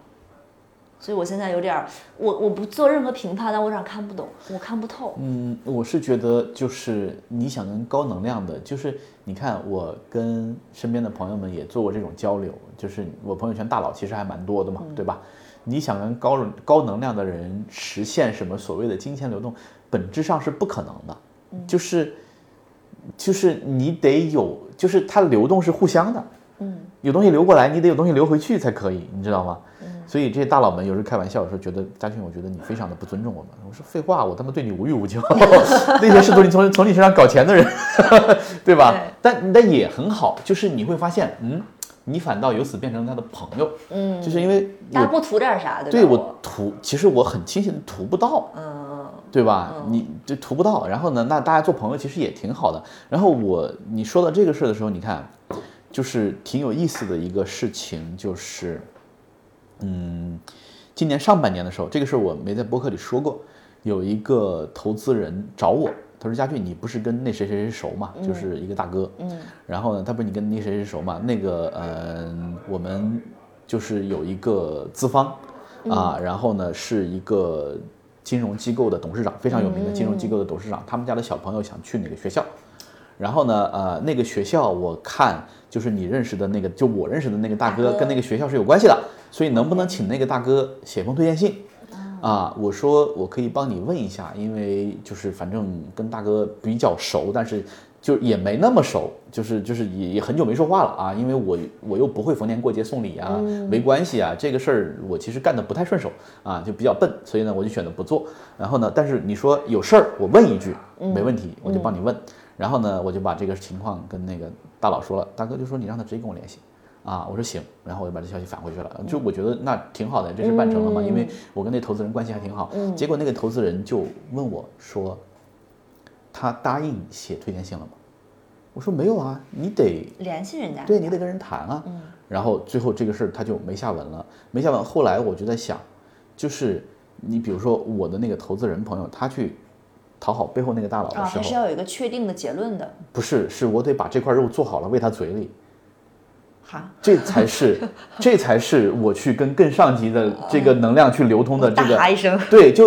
所以我现在有点儿，我我不做任何评判，但我有点看不懂，我看不透。嗯，我是觉得就是你想跟高能量的，就是你看我跟身边的朋友们也做过这种交流，就是我朋友圈大佬其实还蛮多的嘛，对吧？你想跟高高能量的人实现什么所谓的金钱流动，本质上是不可能的，就是就是你得有，就是它流动是互相的，嗯，有东西流过来，你得有东西流回去才可以，你知道吗？嗯。所以这些大佬们有时候开玩笑说，觉得嘉俊，我觉得你非常的不尊重我们。我说废话，我他妈对你无欲无求，那些试图你从从你身上搞钱的人，对吧？对。但但也很好，就是你会发现，嗯，你反倒由此变成他的朋友，嗯，就是因为我大家不图点啥，对吧？对我图，其实我很清醒的图不到，嗯，对吧？你这图不到。然后呢，那大家做朋友其实也挺好的。然后我你说到这个事儿的时候，你看，就是挺有意思的一个事情，就是，嗯，今年上半年的时候，这个事儿我没在博客里说过，有一个投资人找我，他说佳俊，你不是跟那谁谁谁熟嘛？就是一个大哥。嗯。然后呢，他不是你跟那谁谁熟嘛？那个，呃，我们就是有一个资方啊，然后呢是一个金融机构的董事长，非常有名的金融机构的董事长，他们家的小朋友想去哪个学校。然后呢，呃，那个学校我看就是你认识的那个，就我认识的那个大哥，大哥跟那个学校是有关系的，所以能不能请那个大哥写封推荐信？啊，我说我可以帮你问一下，因为就是反正跟大哥比较熟，但是就也没那么熟，就是就是也也很久没说话了啊，因为我我又不会逢年过节送礼啊，没关系啊，这个事儿我其实干的不太顺手啊，就比较笨，所以呢我就选择不做。然后呢，但是你说有事儿，我问一句没问题，我就帮你问。然后呢，我就把这个情况跟那个大佬说了，大哥就说你让他直接跟我联系。啊，我说行，然后我就把这消息返回去了。就我觉得那挺好的，这事办成了嘛，因为我跟那投资人关系还挺好。结果那个投资人就问我说，他答应写推荐信了吗？我说没有啊，你得联系人家。对你得跟人谈啊。嗯然后最后这个事儿他就没下文了，没下文。后来我就在想，就是你比如说我的那个投资人朋友，他去讨好背后那个大佬的啊，时候，还是要有一个确定的结论的。不是，是我得把这块肉做好了喂他嘴里。哈，这才是，这才是我去跟更上级的这个能量去流通的这个。大哈一声。对，就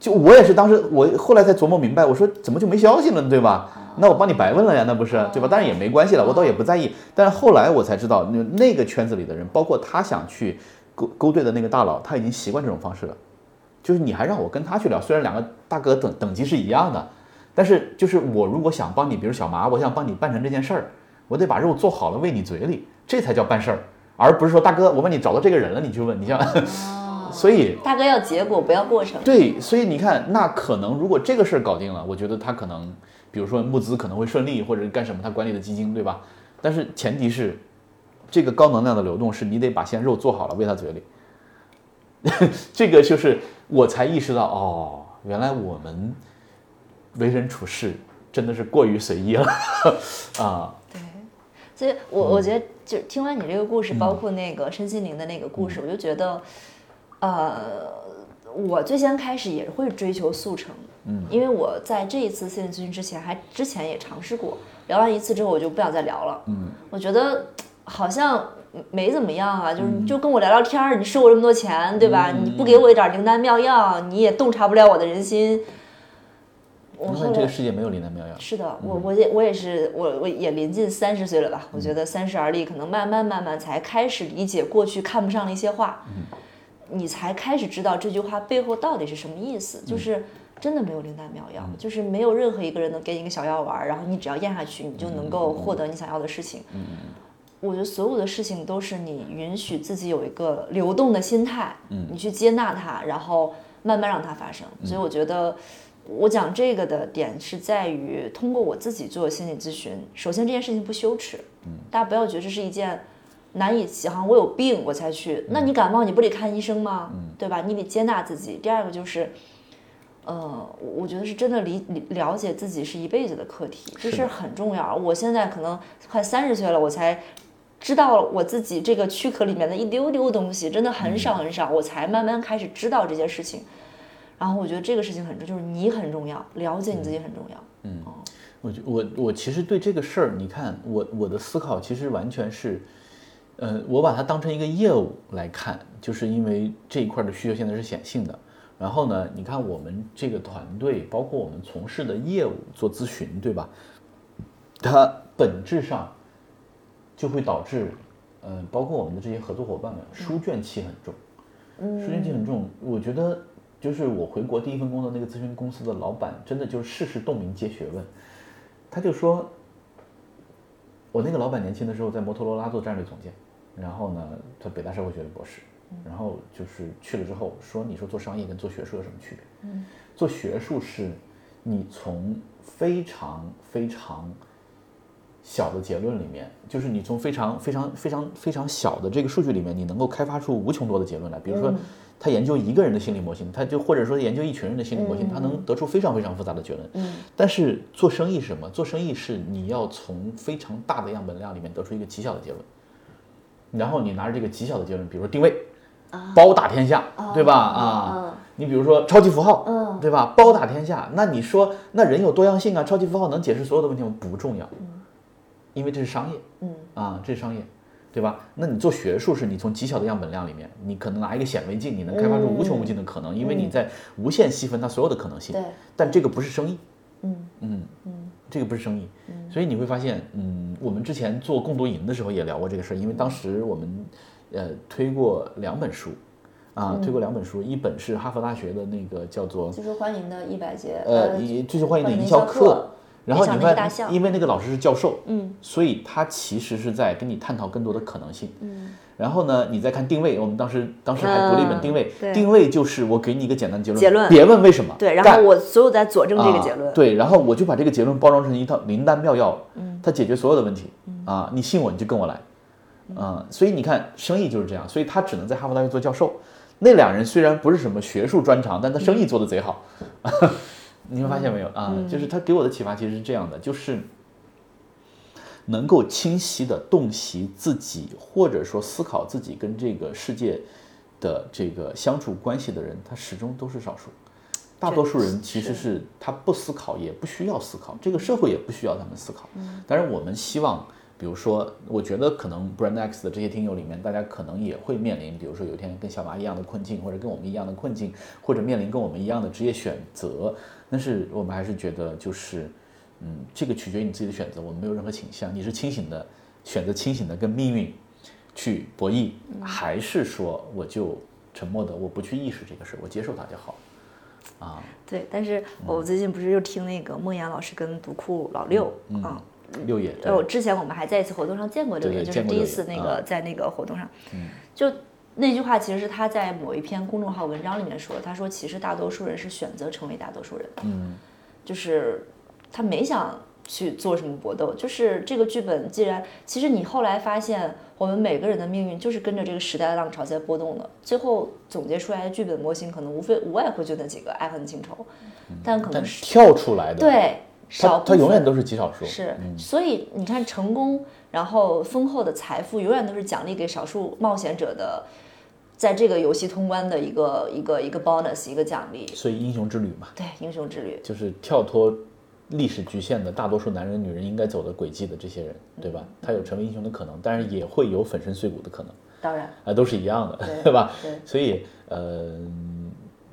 就我也是当时我后来才琢磨明白，我说怎么就没消息了呢，对吧？那我帮你白问了呀，那不是对吧？当然也没关系了，我倒也不在意。但是后来我才知道，那那个圈子里的人，包括他想去勾勾兑的那个大佬，他已经习惯这种方式了。就是你还让我跟他去聊，虽然两个大哥等等级是一样的，但是就是我如果想帮你，比如小麻，我想帮你办成这件事儿，我得把肉做好了喂你嘴里，这才叫办事儿，而不是说大哥，我帮你找到这个人了，你去问，你像，所以大哥要结果，不要过程。对，所以你看，那可能如果这个事儿搞定了，我觉得他可能，比如说募资可能会顺利，或者干什么，他管理的基金，对吧？但是前提是，这个高能量的流动是你得把鲜肉做好了喂他嘴里。这个就是我才意识到，哦，原来我们为人处事真的是过于随意了 啊。对，所以我我觉得，就听完你这个故事，嗯包括那个身心灵的那个故事，我就觉得，呃，我最先开始也会追求速成，嗯，因为我在这一次心理咨询之前，还之前也尝试过，聊完一次之后，我就不想再聊了，嗯，我觉得好像没怎么样啊，就是嗯就跟我聊聊天儿，你收我这么多钱，对吧？你不给我一点灵丹妙药，你也洞察不了我的人心。我因后来这个世界没有灵丹妙药。是的，我我也我也是，我我也临近三十岁了吧？我觉得三十而立，可能慢慢慢慢才开始理解过去看不上的一些话，你才开始知道这句话背后到底是什么意思。就是真的没有灵丹妙药，就是没有任何一个人能给你一个小药丸儿，然后你只要咽下去，你就能够获得你想要的事情。我觉得所有的事情都是你允许自己有一个流动的心态，你去接纳它，然后慢慢让它发生。所以我觉得。我讲这个的点是在于，通过我自己做心理咨询，首先这件事情不羞耻，大家不要觉得这是一件难以启航我有病我才去，那你感冒你不得看医生吗？对吧？你得接纳自己。第二个就是，呃，我觉得是真的理理了解自己是一辈子的课题，这事儿很重要。我现在可能快三十岁了，我才知道我自己这个躯壳里面的一丢丢东西，真的很少很少，我才慢慢开始知道这些事情。然后我觉得这个事情很重，就是你很重要，了解你自己很重要。嗯我觉我我其实对这个事儿，你看我我的思考其实完全是，呃，我把它当成一个业务来看，就是因为这一块的需求现在是显性的。然后呢，你看我们这个团队，包括我们从事的业务做咨询，对吧？它本质上就会导致，嗯、包括我们的这些合作伙伴们，书卷气很重。书卷气很重，我觉得就是我回国第一份工作那个咨询公司的老板，真的就是事事洞明皆学问。他就说，我那个老板年轻的时候在摩托罗拉做战略总监，然后呢，他北大社会学的博士，然后就是去了之后说，你说做商业跟做学术有什么区别？做学术是，你从非常非常小的结论里面，就是你从非常非常非常非常小的这个数据里面，你能够开发出无穷多的结论来。比如说，他研究一个人的心理模型，他就或者说研究一群人的心理模型，他能得出非常非常复杂的结论。嗯。但是做生意是什么？做生意是你要从非常大的样本量里面得出一个极小的结论，然后你拿着这个极小的结论，比如说定位，包打天下，对吧？啊，你比如说超级符号，嗯对吧？包打天下，那你说那人有多样性啊？超级符号能解释所有的问题吗？不重要，因为这是商业，嗯。啊，这是商业，对吧？那你做学术是你从极小的样本量里面，你可能拿一个显微镜，你能开发出无穷无尽的可能，因为你在无限细分它所有的可能性。对，但这个不是生意，嗯。嗯嗯。这个不是生意，所以你会发现，嗯，我们之前做共读营的时候也聊过这个事儿，因为当时我们呃推过两本书，啊，推过两本书，一本是哈佛大学的那个叫做最受欢迎的一百节呃以最受欢迎的营销课，然后你发力大象现，因为那个老师是教授，嗯，所以他其实是在跟你探讨更多的可能性，嗯，然后呢，你再看定位，我们当时当时还读了一本嗯定位，对。定位就是我给你一个简单结论，结论别问为什么，对，然后我所有在佐证这个结论。啊。对，然后我就把这个结论包装成一套灵丹妙药，嗯，它解决所有的问题，啊，你信我你就跟我来，啊，所以你看生意就是这样，所以他只能在哈佛大学做教授。那两人虽然不是什么学术专长，但他生意做得贼好，你们发现没有啊？就是他给我的启发其实是这样的，就是能够清晰的洞悉自己，或者说思考自己跟这个世界的这个相处关系的人，他始终都是少数。大多数人其实是他不思考，也不需要思考，这个社会也不需要他们思考。当然，我们希望，比如说，我觉得可能 Brand X 的这些听友里面，大家可能也会面临，比如说有一天跟小马一样的困境，或者跟我们一样的困境，或者面临跟我们一样的职业选择。但是我们还是觉得，就是，嗯，这个取决于你自己的选择，我们没有任何倾向。你是清醒的，选择清醒的跟命运去博弈，还是说我就沉默的，我不去意识这个事儿，我接受它就好。啊，对，但是我最近不是又听那个孟岩老师跟独库老六啊，六爷，呃，我之前我们还在一次活动上见过六爷，就是第一次那个啊在那个活动上，就那句话其实是他在某一篇公众号文章里面说的，他说其实大多数人是选择成为大多数人的，嗯，就是他没想去做什么搏斗，就是这个剧本既然其实你后来发现我们每个人的命运就是跟着这个时代的浪潮在波动的，最后总结出来的剧本模型可能无非无外乎就那几个爱恨情仇，但可能但是跳出来的，，对少他永远都是极少数，是，所以你看，成功，然后丰厚的财富，永远都是奖励给少数冒险者的，在这个游戏通关的一个一个一个 bonus，一个奖励。所以英雄之旅嘛，对，英雄之旅，就是跳脱历史局限的大多数男人、女人应该走的轨迹的这些人，对吧？他有成为英雄的可能，但是也会有粉身碎骨的可能，当然，啊，都是一样的，对 对吧？对所以，呃，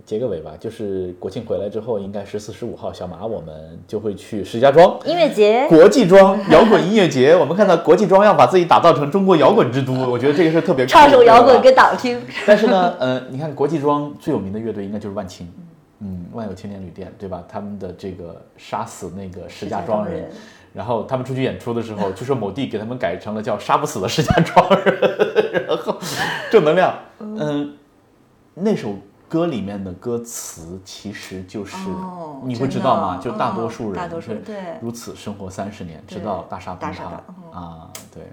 结个尾吧，就是国庆回来之后，应该十四、十五号，小马我们就会去石家庄。音乐节，国际庄摇滚音乐节，我们看到国际庄要把自己打造成中国摇滚之都，我觉得这个是特别酷唱首摇滚给党听。但是呢，呃，你看国际庄最有名的乐队应该就是万青，嗯，万有青年旅店，对吧？他们的这个杀死那个石家庄人石家庄人，然后他们出去演出的时候，就说某地给他们改成了叫杀不死的石家庄人，然后正能量，嗯，那首。歌里面的歌词其实就是，哦你会知道吗？就大哦多数人，大多数人对如此生活三十年，直到大厦崩塌啊，对，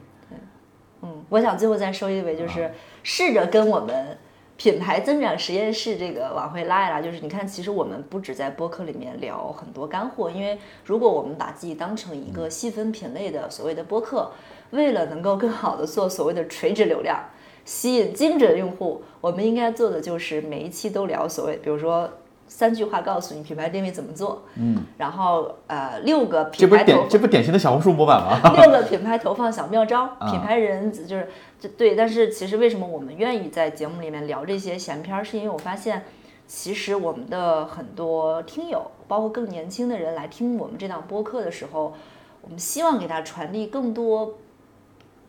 嗯，我想最后再收一尾，就是啊试着跟我们品牌增长实验室这个往回拉一拉。就是你看，其实我们不止在播客里面聊很多干货，因为如果我们把自己当成一个细分品类的所谓的播客，为了能够更好的做所谓的垂直流量。吸引精准用户，我们应该做的就是每一期都聊所谓，比如说三句话告诉你品牌定位怎么做，嗯，然后呃六个品牌投典这不典型的小红书模板吗？六个品牌投放小妙招，啊品牌人就是这对。但是其实为什么我们愿意在节目里面聊这些闲篇儿，是因为我发现，其实我们的很多听友，包括更年轻的人来听我们这档播客的时候，我们希望给他传递更多。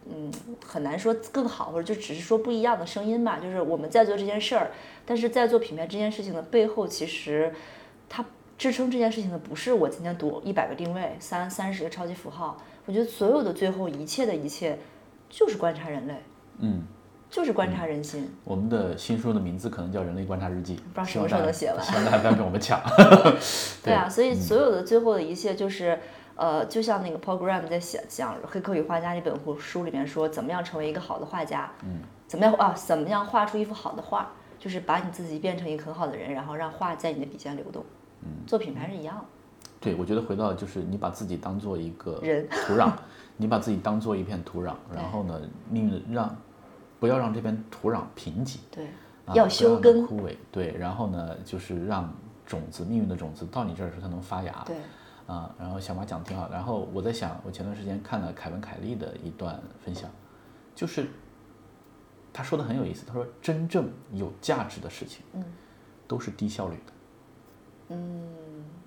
嗯，很难说更好，或者就只是说不一样的声音吧。就是我们在做这件事儿，但是在做品牌这件事情的背后，其实它支撑这件事情的不是我今天读一百个定位，三三十个超级符号。我觉得所有的最后一切的一切，就是观察人类，嗯，就是观察人心。我们的新书的名字可能叫《人类观察日记》，不知道什么时候能写完希望大家不要跟我们抢。对啊，所以所有的最后的一切就是，呃，就像那个 Paul Graham 在讲讲《黑客与画家》那本书里面说，怎么样成为一个好的画家，嗯，怎么样啊，怎么样画出一幅好的画，就是把你自己变成一个很好的人，然后让画在你的笔尖流动，嗯，做品牌是一样的。对，我觉得回到就是你把自己当做一个人。土壤，你把自己当做一片土壤，然后呢，命运让不要让这片土壤贫瘠，对，啊要修根，枯萎，对，然后呢，就是让种子命运的种子到你这儿的时候它能发芽，对，啊，然后小马讲的挺好，然后我在想，我前段时间看了凯文凯利的一段分享，就是他说的很有意思，他说真正有价值的事情，嗯，都是低效率的，嗯，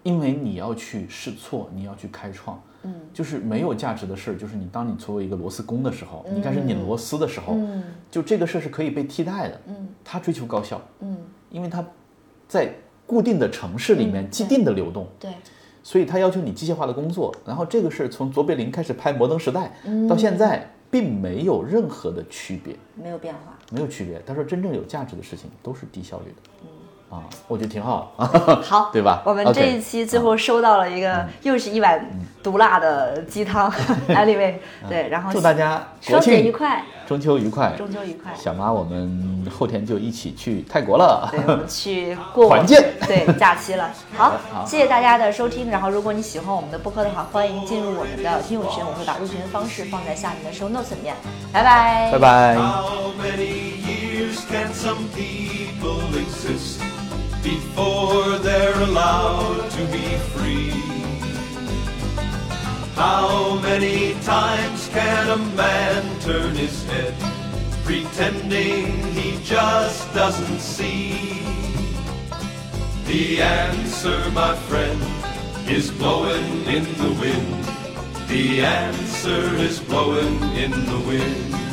因为你要去试错，你要去开创，嗯，就是没有价值的事儿，就是你当你作为一个螺丝工的时候，你开始拧螺丝的时候，嗯，就这个事儿是可以被替代的，嗯，他追求高效，嗯，因为他在固定的城市里面既定的流动，对，所以他要求你机械化的工作。然后这个事儿从卓别林开始拍《摩登时代》到现在，并没有任何的区别，没有变化。没有区别。他说，真正有价值的事情都是低效率的。啊，我觉得挺好，好，对吧我们这一期最后收到了一个，又是一碗毒辣的鸡汤，anyway，对，然后祝大家国双节愉、快，中秋愉快。中秋愉快。小妈，我们后天就一起去泰国了。对，我们去过 团建对假期了。好，好谢谢大家的收听。然后，如果你喜欢我们的播客的话，欢迎进入我们的听友群，我会把入群的方式放在下面的 show notes 里面。拜拜，拜拜。Before they're allowed to be free? How many times can a man turn his head pretending he just doesn't see? The answer, my friend, is blowing in the wind. The answer is blowing in the wind.